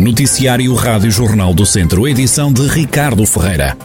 Noticiário Rádio Jornal do Centro, edição de Ricardo Ferreira.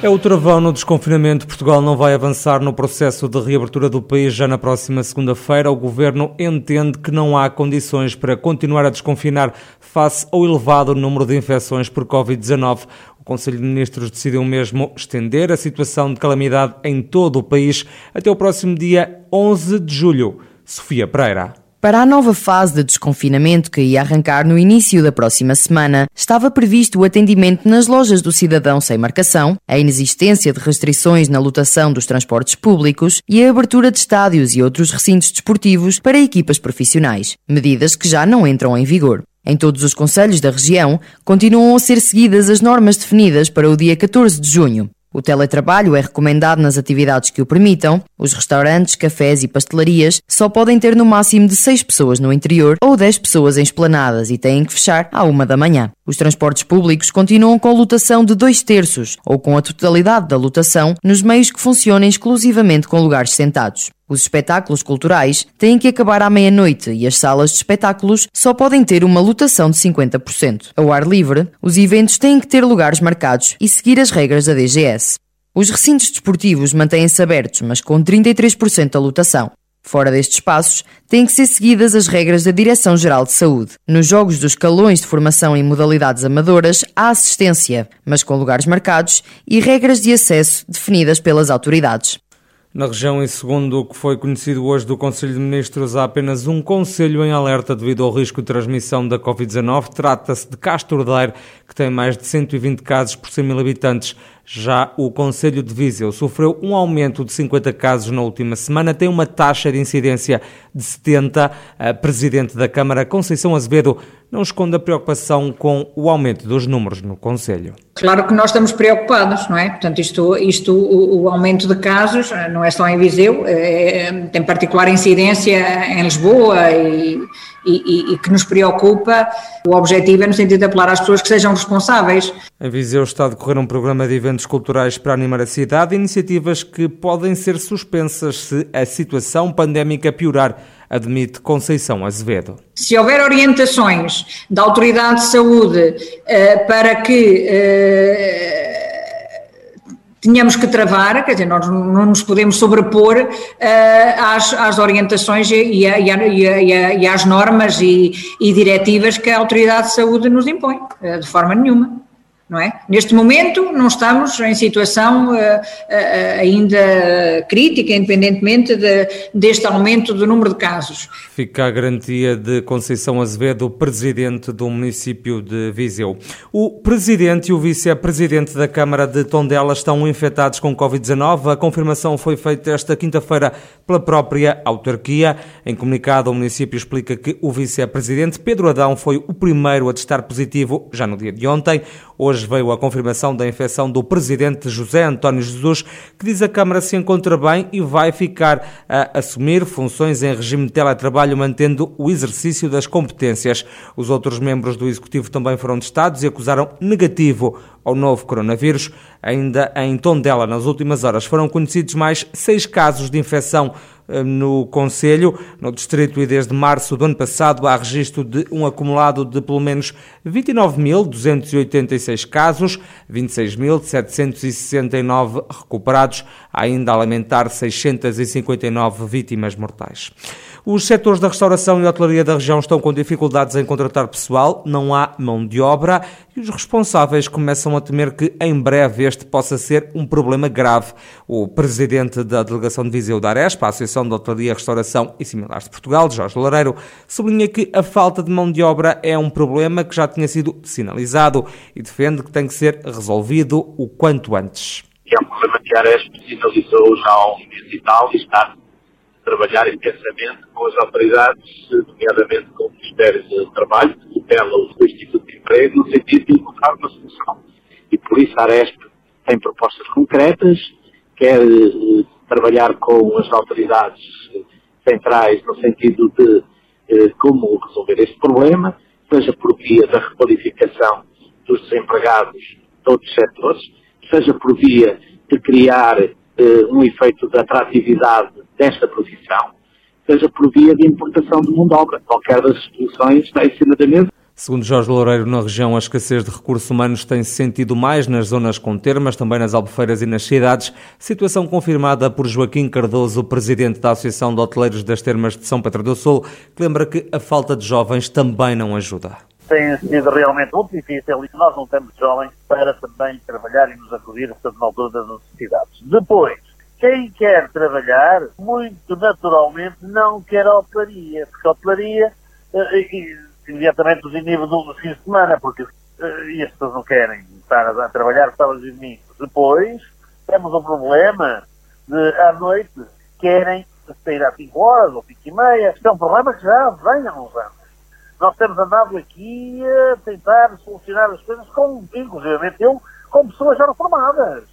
É o travão no desconfinamento. Portugal não vai avançar no processo de reabertura do país já na próxima segunda-feira. O governo entende que não há condições para continuar a desconfinar face ao elevado número de infecções por Covid-19. O Conselho de Ministros decidiu mesmo estender a situação de calamidade em todo o país até o próximo dia 11 de julho. Sofia Pereira. Para a nova fase de desconfinamento que ia arrancar no início da próxima semana, estava previsto o atendimento nas lojas do cidadão sem marcação, a inexistência de restrições na lotação dos transportes públicos e a abertura de estádios e outros recintos desportivos para equipas profissionais, medidas que já não entram em vigor. Em todos os conselhos da região, continuam a ser seguidas as normas definidas para o dia 14 de junho. O teletrabalho é recomendado nas atividades que o permitam. Os restaurantes, cafés e pastelarias só podem ter no máximo de 6 pessoas no interior ou 10 pessoas em esplanadas e têm que fechar à uma da manhã. Os transportes públicos continuam com lotação de dois terços ou com a totalidade da lotação nos meios que funcionem exclusivamente com lugares sentados. Os espetáculos culturais têm que acabar à meia-noite e as salas de espetáculos só podem ter uma lotação de 50%. Ao ar livre, os eventos têm que ter lugares marcados e seguir as regras da DGS. Os recintos desportivos mantêm-se abertos, mas com 33% da lotação. Fora destes espaços, têm que ser seguidas as regras da Direção-Geral de Saúde. Nos jogos dos calões de formação em modalidades amadoras, há assistência, mas com lugares marcados e regras de acesso definidas pelas autoridades. Na região, em segundo o que foi conhecido hoje do Conselho de Ministros, há apenas um conselho em alerta devido ao risco de transmissão da Covid-19. Trata-se de Castro Daire, que tem mais de 120 casos por 100 mil habitantes. Já o Conselho de Viseu sofreu um aumento de 50 casos na última semana, tem uma taxa de incidência de 70. A Presidente da Câmara, Conceição Azevedo, não esconde a preocupação com o aumento dos números no Conselho. Claro que nós estamos preocupados, não é? Portanto, isto, isto o, o aumento de casos não é só em Viseu, é, tem particular incidência em Lisboa e, e, e, que nos preocupa. O objetivo é no sentido de apelar às pessoas que sejam responsáveis. Em Viseu está a decorrer um programa de eventos culturais para animar a cidade, iniciativas que podem ser suspensas se a situação pandémica piorar admite Conceição Azevedo. Se houver orientações da Autoridade de Saúde uh, para que uh, tenhamos que travar, quer dizer, nós não nos podemos sobrepor uh, às, às, orientações e, a, e, a, e, a, e, às normas e, diretivas que a Autoridade de Saúde nos impõe, de forma nenhuma não é? Neste momento não estamos em situação uh, uh, ainda crítica, independentemente de, deste aumento do número de casos. Fica a garantia de Conceição Azevedo, presidente do município de Viseu. O presidente e o vice-presidente da Câmara de Tondela estão infectados com Covid-19. A confirmação foi feita esta quinta-feira pela própria autarquia. Em comunicado, o município explica que o vice-presidente Pedro Adão foi o primeiro a testar positivo já no dia de ontem. Hoje veio a confirmação da infecção do presidente José António Jesus, que diz a Câmara se encontra bem e vai ficar a assumir funções em regime de teletrabalho, mantendo o exercício das competências. Os outros membros do Executivo também foram testados e acusaram negativo ao novo coronavírus. Ainda em Tondela, nas últimas horas, foram conhecidos mais seis casos de infecção no Conselho. No Distrito e desde março do ano passado há registro de um acumulado de pelo menos 29.286 casos, 26.769 recuperados, ainda a lamentar 659 vítimas mortais. Os setores da restauração e hotelaria da região estão com dificuldades em contratar pessoal, não há mão de obra e os responsáveis começam a temer que em breve este possa ser um problema grave. O presidente da delegação de Viseu da Arespa, a Associação de Hotelaria, Restauração e Similares de Portugal, Jorge Lareiro, sublinha que a falta de mão de obra é um problema que já tinha sido sinalizado e defende que tem que ser resolvido o quanto antes. É um problema que a Arespa sinalizou já há um mês e tal e está trabalhar intensamente com as autoridades, nomeadamente com o Ministério do Trabalho, que tutela o Instituto de Emprego, no sentido de encontrar uma solução. E por isso a Aresp tem propostas concretas, quer eh, trabalhar com as autoridades centrais no sentido de eh, como resolver este problema, seja por via da requalificação dos desempregados de outros setores, seja por via de criar eh, um efeito de atratividade desta profissão, seja por via de importação de mão de obra. Qualquer das soluções está em cima da mesa. Segundo Jorge Loureiro, na região a escassez de recursos humanos tem-se sentido mais nas zonas com termas, também nas albufeiras e nas cidades, situação confirmada por Joaquim Cardoso, presidente da Associação de Hoteleiros das Termas de São Pedro do Sul, que lembra que a falta de jovens também não ajuda. Tem sido realmente muito difícil e nós não temos jovens para também trabalhar e nos acudir na altura das necessidades. Depois, quem quer trabalhar, muito naturalmente não quer a hotelaria, porque a hotelaria eh, imediatamente os inibe do fim de semana, porque uh, e as pessoas não querem estar a, a trabalhar sábados e domingos. Depois, temos um problema de, à noite, querem sair às 5 horas ou 5 e meia. Isto é um problema que já vem há uns anos. Nós temos andado aqui a tentar solucionar as coisas com, inclusive eu, com pessoas já reformadas.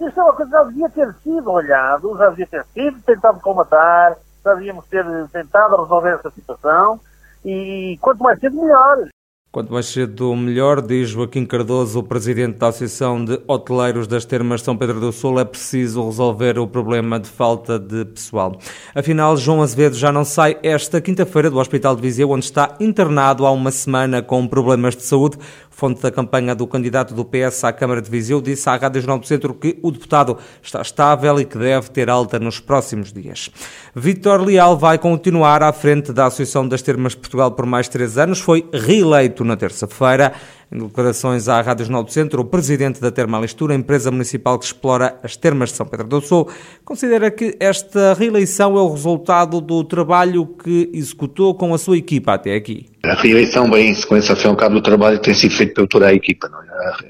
Isso é uma coisa que já devia ter sido olhado, já devia ter sido tentado comatar, já devíamos ter tentado resolver essa situação e quanto mais cedo, melhor. Quanto mais cedo, melhor, diz Joaquim Cardoso, o presidente da Associação de Hoteleiros das Termas São Pedro do Sul. É preciso resolver o problema de falta de pessoal. Afinal, João Azevedo já não sai esta quinta-feira do Hospital de Viseu, onde está internado há uma semana com problemas de saúde. Fonte da campanha do candidato do PS à Câmara de Viseu disse à Rádio Jornal do Centro que o deputado está estável e que deve ter alta nos próximos dias. Vítor Leal vai continuar à frente da Associação das Termas Portugal por mais três anos. Foi reeleito na terça-feira. Em declarações à Rádio Jornal do Centro, o presidente da Termalistura, empresa municipal que explora as termas de São Pedro do Sul, considera que esta reeleição é o resultado do trabalho que executou com a sua equipa até aqui. A reeleição vem em sequência, ao cabo, do trabalho que tem sido feito por toda a equipa.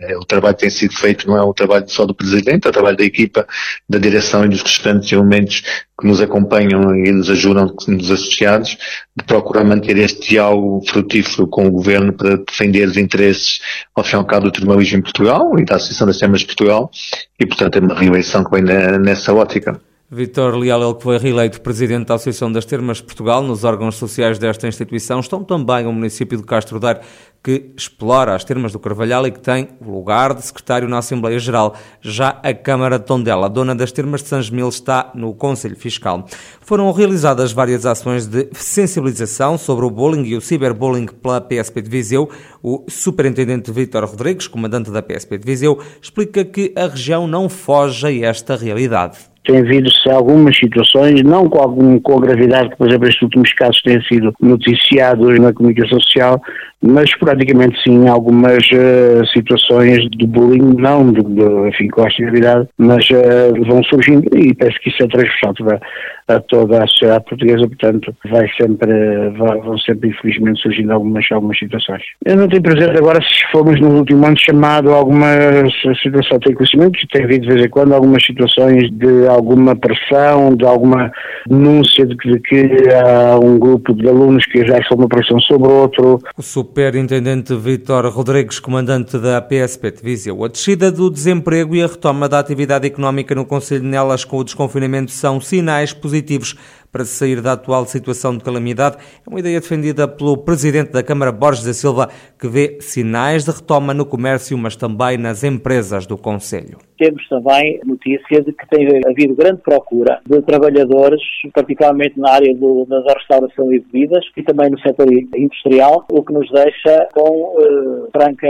É? O trabalho que tem sido feito não é um trabalho só do Presidente, é o trabalho da equipa, da direção e dos restantes elementos que nos acompanham e nos ajudam, nos associados, de procurar manter este diálogo frutífero com o Governo para defender os interesses, ao cabo, do tribunalismo em Portugal e da Associação das Temas de Portugal, e, portanto, é uma reeleição que vem nessa ótica. Vitor Leal, ele que foi reeleito presidente da Associação das Termas de Portugal, nos órgãos sociais desta instituição estão também o município de Castro Daire, que explora as termas do Carvalhal e que tem o lugar de secretário na Assembleia Geral. Já a Câmara de Tondela, dona das termas de Sanjemil, está no Conselho Fiscal. Foram realizadas várias ações de sensibilização sobre o bullying e o ciberbullying pela PSP de Viseu. O superintendente Vítor Rodrigues, comandante da PSP de Viseu, explica que a região não foge a esta realidade tem havido-se algumas situações, não com, algum, com a gravidade que, por exemplo, estes últimos casos têm sido noticiados na comunicação social, mas praticamente sim algumas uh, situações de bullying, não de, de, enfim, com esta gravidade, mas uh, vão surgindo e penso que isso é transversal a, a toda a sociedade portuguesa, portanto vai sempre, vão sempre infelizmente surgindo algumas, algumas situações. Eu não tenho presente agora se fomos no último ano chamado alguma situação, tenho conhecimento, tem havido de vez em quando algumas situações de alguma pressão, de alguma denúncia de que, de que há um grupo de alunos que exerce uma pressão sobre outro. O Superintendente Vítor Rodrigues, comandante da PSP de Viseu. A descida do desemprego e a retoma da atividade económica no Conselho de Nelas com o desconfinamento são sinais positivos positivos para sair da atual situação de calamidade. É uma ideia defendida pelo Presidente da Câmara, Borges da Silva, que vê sinais de retoma no comércio, mas também nas empresas do Conselho. Temos também notícia de que tem havido grande procura de trabalhadores, particularmente na área do, da restauração e bebidas e também no setor industrial, o que nos deixa com eh, franca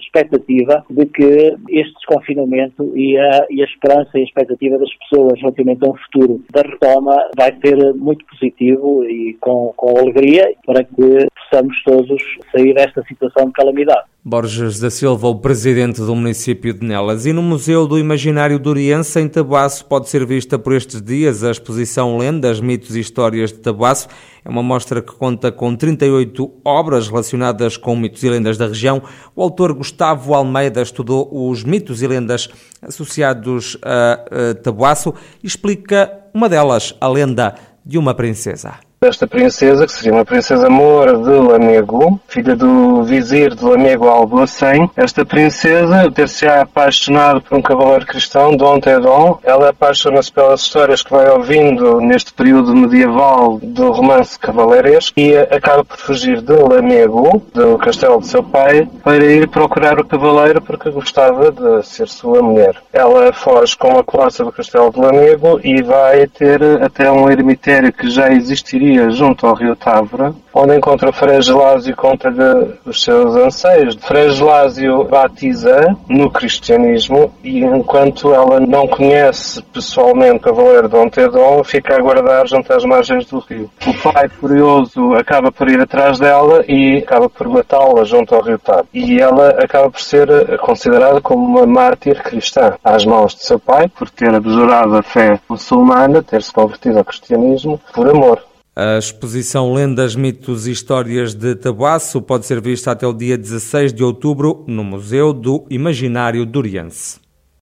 expectativa de que este desconfinamento e a, e a esperança e a expectativa das pessoas relativamente a um futuro da retoma vai ter ser muito positivo e com, com alegria para que possamos todos sair desta situação de calamidade. Borges da Silva, o presidente do município de Nelas. E no Museu do Imaginário do Oriense, em Tabuaço, pode ser vista por estes dias a exposição Lendas, Mitos e Histórias de Tabuaço. É uma mostra que conta com 38 obras relacionadas com mitos e lendas da região. O autor Gustavo Almeida estudou os mitos e lendas associados a, a Tabuaço e explica uma delas, a lenda de uma princesa. Desta princesa, que seria uma princesa moura de Lamego, filha do vizir de Lamego Alboacém. Esta princesa ter-se apaixonado por um cavaleiro cristão, Dom Tedon. Ela apaixona-se pelas histórias que vai ouvindo neste período medieval do romance cavaleiresco e acaba por fugir de Lamego, do castelo de seu pai, para ir procurar o cavaleiro porque gostava de ser sua mulher. Ela foge com a classe do castelo de Lamego e vai ter até um eremitério que já existiria junto ao rio Távora, onde encontra o Frei Gelásio e conta-lhe os seus anseios. Frei Gelásio batiza no cristianismo e enquanto ela não conhece pessoalmente o cavaleiro Dom Tedon, fica a aguardar junto às margens do rio. O pai, furioso, acaba por ir atrás dela e acaba por matá-la junto ao rio Távora. E ela acaba por ser considerada como uma mártir cristã às mãos de seu pai, por ter abjurado a fé muçulmana, ter-se convertido ao cristianismo por amor. A exposição Lendas, Mitos e Histórias de Tabuaço pode ser vista até o dia 16 de outubro no Museu do Imaginário Duriense.